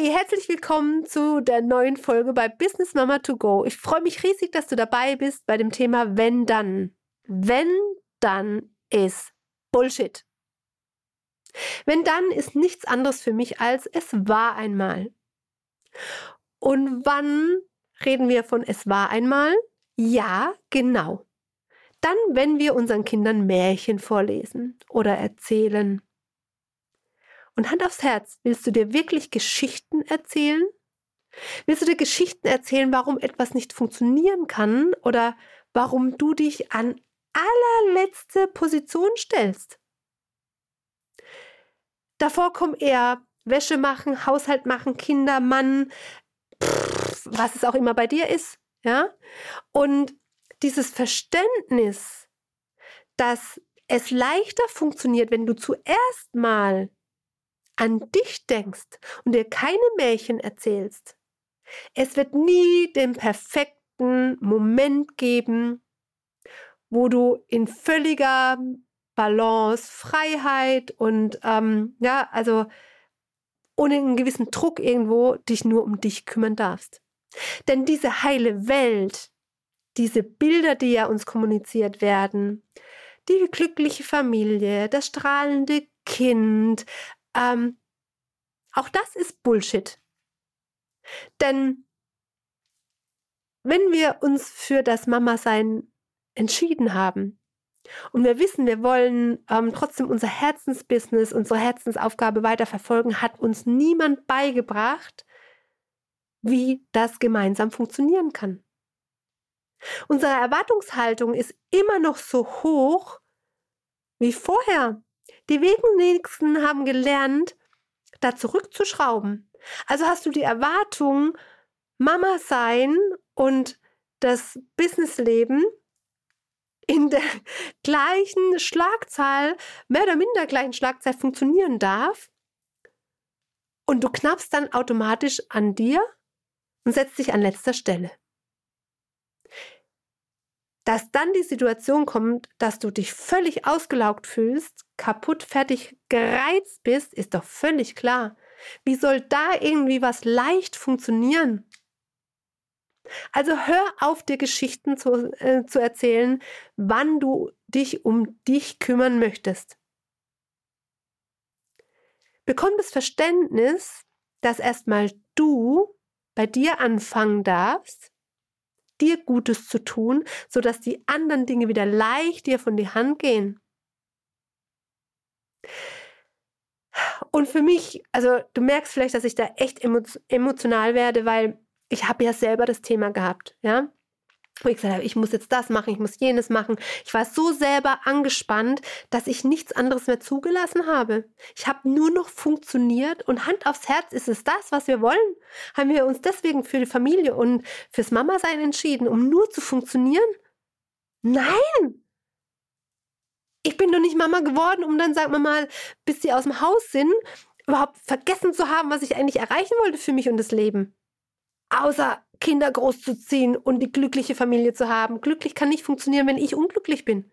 Hey, herzlich willkommen zu der neuen Folge bei Business Mama to Go. Ich freue mich riesig, dass du dabei bist bei dem Thema Wenn dann. Wenn dann ist Bullshit. Wenn dann ist nichts anderes für mich als es war einmal. Und wann reden wir von es war einmal? Ja, genau. Dann, wenn wir unseren Kindern Märchen vorlesen oder erzählen und Hand aufs Herz, willst du dir wirklich Geschichten erzählen? Willst du dir Geschichten erzählen, warum etwas nicht funktionieren kann oder warum du dich an allerletzte Position stellst? Davor kommen eher Wäsche machen, Haushalt machen, Kinder, Mann, pff, was es auch immer bei dir ist, ja? Und dieses Verständnis, dass es leichter funktioniert, wenn du zuerst mal an dich denkst und dir keine Märchen erzählst. Es wird nie den perfekten Moment geben, wo du in völliger Balance, Freiheit und ähm, ja, also ohne einen gewissen Druck irgendwo dich nur um dich kümmern darfst. Denn diese heile Welt, diese Bilder, die ja uns kommuniziert werden, die glückliche Familie, das strahlende Kind, ähm, auch das ist Bullshit. Denn wenn wir uns für das Mama-Sein entschieden haben und wir wissen, wir wollen ähm, trotzdem unser Herzensbusiness, unsere Herzensaufgabe weiterverfolgen, hat uns niemand beigebracht, wie das gemeinsam funktionieren kann. Unsere Erwartungshaltung ist immer noch so hoch wie vorher. Die wenigsten haben gelernt, da zurückzuschrauben. Also hast du die Erwartung, Mama sein und das Businessleben in der gleichen Schlagzahl, mehr oder minder gleichen Schlagzahl funktionieren darf. Und du knappst dann automatisch an dir und setzt dich an letzter Stelle dass dann die Situation kommt, dass du dich völlig ausgelaugt fühlst, kaputt, fertig, gereizt bist, ist doch völlig klar. Wie soll da irgendwie was leicht funktionieren? Also hör auf, dir Geschichten zu, äh, zu erzählen, wann du dich um dich kümmern möchtest. Bekomm das Verständnis, dass erstmal du bei dir anfangen darfst, dir Gutes zu tun, sodass die anderen Dinge wieder leicht dir von die Hand gehen. Und für mich, also du merkst vielleicht, dass ich da echt emotional werde, weil ich habe ja selber das Thema gehabt, ja wo ich gesagt habe, ich muss jetzt das machen, ich muss jenes machen. Ich war so selber angespannt, dass ich nichts anderes mehr zugelassen habe. Ich habe nur noch funktioniert und Hand aufs Herz, ist es das, was wir wollen? Haben wir uns deswegen für die Familie und fürs Mama-Sein entschieden, um nur zu funktionieren? Nein! Ich bin doch nicht Mama geworden, um dann, sagen wir mal, bis sie aus dem Haus sind, überhaupt vergessen zu haben, was ich eigentlich erreichen wollte für mich und das Leben. Außer Kinder großzuziehen und die glückliche Familie zu haben. Glücklich kann nicht funktionieren, wenn ich unglücklich bin.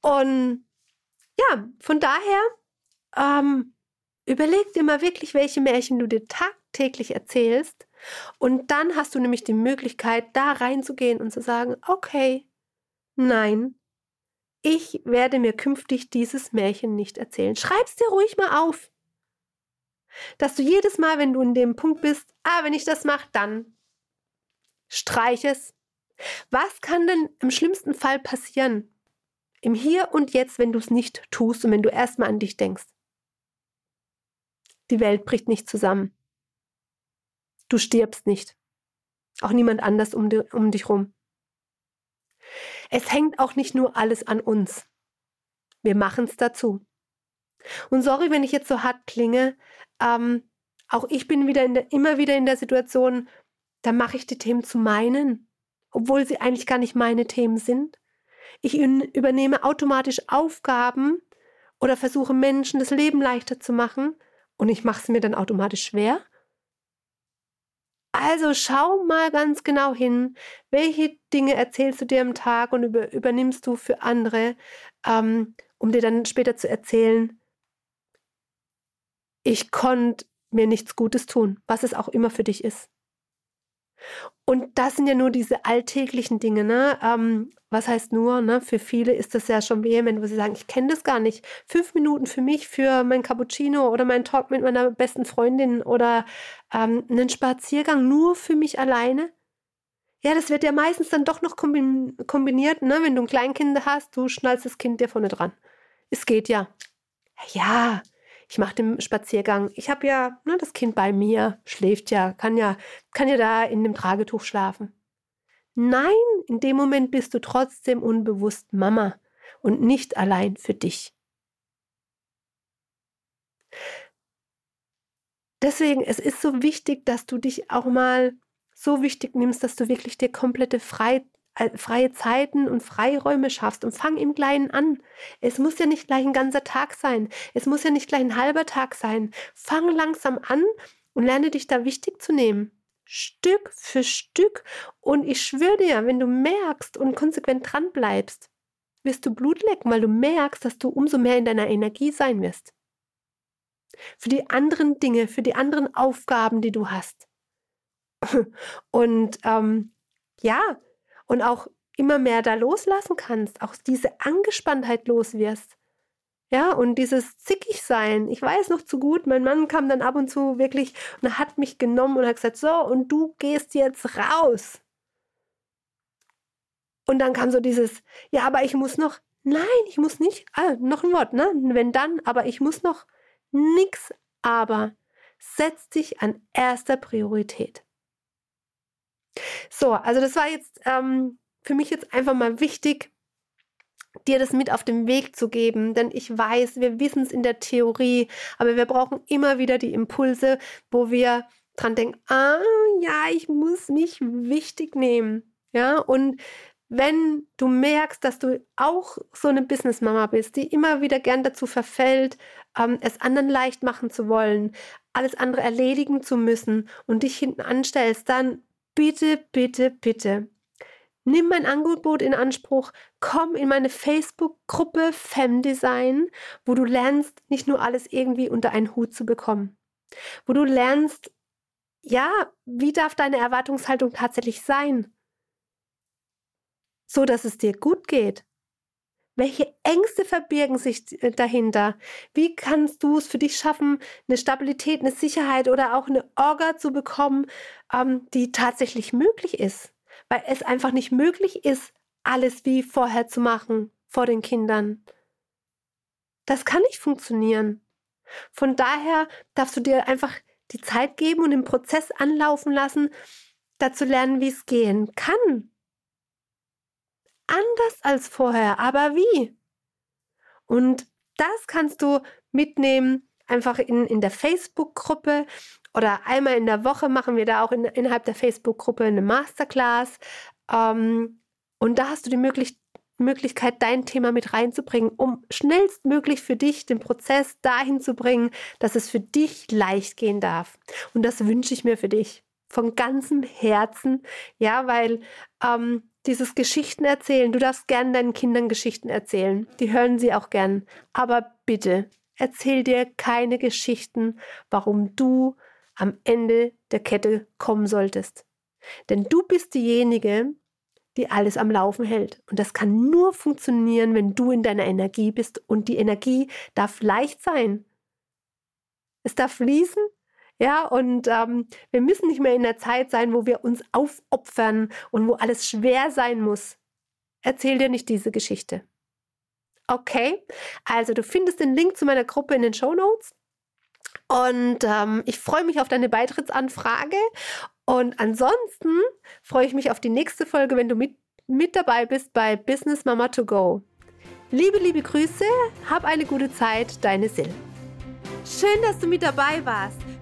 Und ja, von daher ähm, überleg dir mal wirklich, welche Märchen du dir tagtäglich erzählst. Und dann hast du nämlich die Möglichkeit, da reinzugehen und zu sagen, okay, nein, ich werde mir künftig dieses Märchen nicht erzählen. Schreib's dir ruhig mal auf. Dass du jedes Mal, wenn du in dem Punkt bist, ah, wenn ich das mache, dann streich es. Was kann denn im schlimmsten Fall passieren? Im Hier und Jetzt, wenn du es nicht tust und wenn du erstmal an dich denkst. Die Welt bricht nicht zusammen. Du stirbst nicht. Auch niemand anders um, um dich rum. Es hängt auch nicht nur alles an uns. Wir machen es dazu. Und sorry, wenn ich jetzt so hart klinge, ähm, auch ich bin wieder der, immer wieder in der Situation, dann mache ich die Themen zu meinen, obwohl sie eigentlich gar nicht meine Themen sind. Ich übernehme automatisch Aufgaben oder versuche Menschen das Leben leichter zu machen und ich mache es mir dann automatisch schwer. Also schau mal ganz genau hin, welche Dinge erzählst du dir am Tag und über, übernimmst du für andere, ähm, um dir dann später zu erzählen, ich konnte mir nichts Gutes tun, was es auch immer für dich ist. Und das sind ja nur diese alltäglichen Dinge, ne? Ähm, was heißt nur, ne? Für viele ist das ja schon vehement, wo sie sagen, ich kenne das gar nicht. Fünf Minuten für mich, für mein Cappuccino oder meinen Talk mit meiner besten Freundin oder ähm, einen Spaziergang nur für mich alleine. Ja, das wird ja meistens dann doch noch kombiniert, ne? Wenn du ein Kleinkind hast, du schnallst das Kind dir vorne dran. Es geht ja. Ja, ich mache den Spaziergang. Ich habe ja ne, das Kind bei mir, schläft ja, kann ja, kann ja da in dem Tragetuch schlafen. Nein, in dem Moment bist du trotzdem unbewusst Mama und nicht allein für dich. Deswegen, es ist so wichtig, dass du dich auch mal so wichtig nimmst, dass du wirklich dir komplette Freiheit freie Zeiten und Freiräume schaffst und fang im Kleinen an. Es muss ja nicht gleich ein ganzer Tag sein. Es muss ja nicht gleich ein halber Tag sein. Fang langsam an und lerne dich da wichtig zu nehmen. Stück für Stück. Und ich schwöre dir, wenn du merkst und konsequent dran bleibst, wirst du Blut lecken, weil du merkst, dass du umso mehr in deiner Energie sein wirst. Für die anderen Dinge, für die anderen Aufgaben, die du hast. Und ähm, ja, und auch immer mehr da loslassen kannst, auch diese Angespanntheit los wirst. Ja, und dieses zickig sein. Ich weiß noch zu gut, mein Mann kam dann ab und zu wirklich und hat mich genommen und hat gesagt, so, und du gehst jetzt raus. Und dann kam so dieses, ja, aber ich muss noch, nein, ich muss nicht, ah, noch ein Wort, ne? Wenn dann, aber ich muss noch nix, aber setz dich an erster Priorität. So, also das war jetzt ähm, für mich jetzt einfach mal wichtig, dir das mit auf den Weg zu geben, denn ich weiß, wir wissen es in der Theorie, aber wir brauchen immer wieder die Impulse, wo wir dran denken, ah ja, ich muss mich wichtig nehmen, ja, und wenn du merkst, dass du auch so eine Businessmama bist, die immer wieder gern dazu verfällt, ähm, es anderen leicht machen zu wollen, alles andere erledigen zu müssen und dich hinten anstellst, dann bitte, bitte, bitte, nimm mein Angebot in Anspruch, komm in meine Facebook-Gruppe Femdesign, wo du lernst, nicht nur alles irgendwie unter einen Hut zu bekommen, wo du lernst, ja, wie darf deine Erwartungshaltung tatsächlich sein, so dass es dir gut geht. Welche Ängste verbirgen sich äh, dahinter? Wie kannst du es für dich schaffen, eine Stabilität, eine Sicherheit oder auch eine Orga zu bekommen, ähm, die tatsächlich möglich ist? Weil es einfach nicht möglich ist, alles wie vorher zu machen vor den Kindern. Das kann nicht funktionieren. Von daher darfst du dir einfach die Zeit geben und den Prozess anlaufen lassen, dazu lernen, wie es gehen kann anders als vorher, aber wie? Und das kannst du mitnehmen, einfach in, in der Facebook-Gruppe oder einmal in der Woche machen wir da auch in, innerhalb der Facebook-Gruppe eine Masterclass. Ähm, und da hast du die Möglichkeit, Möglichkeit, dein Thema mit reinzubringen, um schnellstmöglich für dich den Prozess dahin zu bringen, dass es für dich leicht gehen darf. Und das wünsche ich mir für dich von ganzem Herzen, ja, weil ähm, dieses Geschichten erzählen. Du darfst gern deinen Kindern Geschichten erzählen. Die hören sie auch gern. Aber bitte, erzähl dir keine Geschichten, warum du am Ende der Kette kommen solltest. Denn du bist diejenige, die alles am Laufen hält. Und das kann nur funktionieren, wenn du in deiner Energie bist. Und die Energie darf leicht sein. Es darf fließen ja, und ähm, wir müssen nicht mehr in der Zeit sein, wo wir uns aufopfern und wo alles schwer sein muss. Erzähl dir nicht diese Geschichte. Okay, also du findest den Link zu meiner Gruppe in den Show Notes. Und ähm, ich freue mich auf deine Beitrittsanfrage. Und ansonsten freue ich mich auf die nächste Folge, wenn du mit, mit dabei bist bei Business Mama to Go. Liebe, liebe Grüße, hab eine gute Zeit, deine Sil. Schön, dass du mit dabei warst.